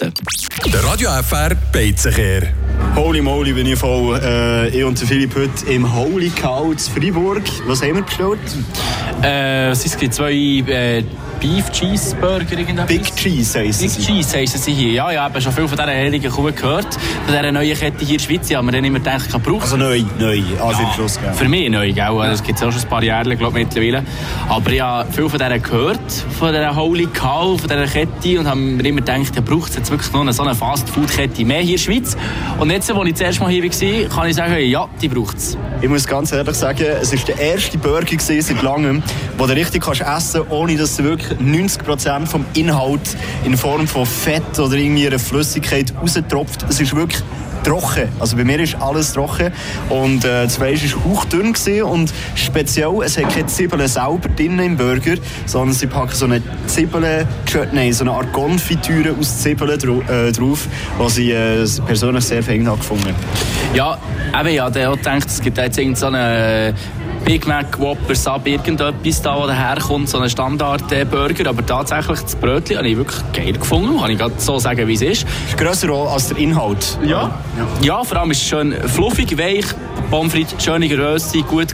Der Radio FR Beizenkehr. Holy moly, bin ich voll. Äh, ich und Philipp heute im Holy Cow in Freiburg. Was haben wir bestellt? Äh, es gibt zwei äh, Beef Cheeseburger. Irgendetwas. Big Cheese heisst Big sie. Cheese heissen sie hier. Ja, ja, ich habe schon viel von dieser heiligen Kuh gehört. Von dieser neuen Kette hier in der Schweiz. Mir dann immer gedacht, kann brauchen. Also neu, neu. Also im Schluss, gell? Für mich neu, gell? Das gibt es auch schon ein paar Jahre, glaube ich, mittlerweile. Aber ich habe viel von dieser gehört, von dieser Holy Cow, von dieser Kette und habe mir immer gedacht, ja, braucht es jetzt wirklich noch eine, so eine Fast-Food-Kette mehr hier in der Schweiz? Und jetzt, als ich das erste Mal hier war, kann ich sagen, ja, die braucht es. Ich muss ganz ehrlich sagen, es war der erste Burger seit langem, den du richtig essen kannst, ohne dass du wirklich 90% vom Inhalt in Form von Fett oder irgendwie Flüssigkeit raustropft. Es ist wirklich trocken. Also bei mir ist alles trocken und äh, das Fleisch war hauchdünn gewesen und speziell, es hat keine Zwiebeln selber drin im Burger, sondern sie packen so eine Zwiebeln, nein, so eine Art Konfitüre aus Zwiebeln äh, drauf, was ich äh, persönlich sehr fein habe gefunden. Ja, eben, ja, der hat gedacht, es gibt jetzt irgend so Big Mac, Whopper, Sub, irgendetwas da, wo daherkommt, so ein Standard-Burger. Aber tatsächlich, das Brötchen habe ich wirklich geil gefunden. Kann ich gerade so sagen, wie es ist. Ist grösser als der Inhalt. Ja. Ja, vor allem ist es schön fluffig, weich. Pommes frites, schöne Grösse, gut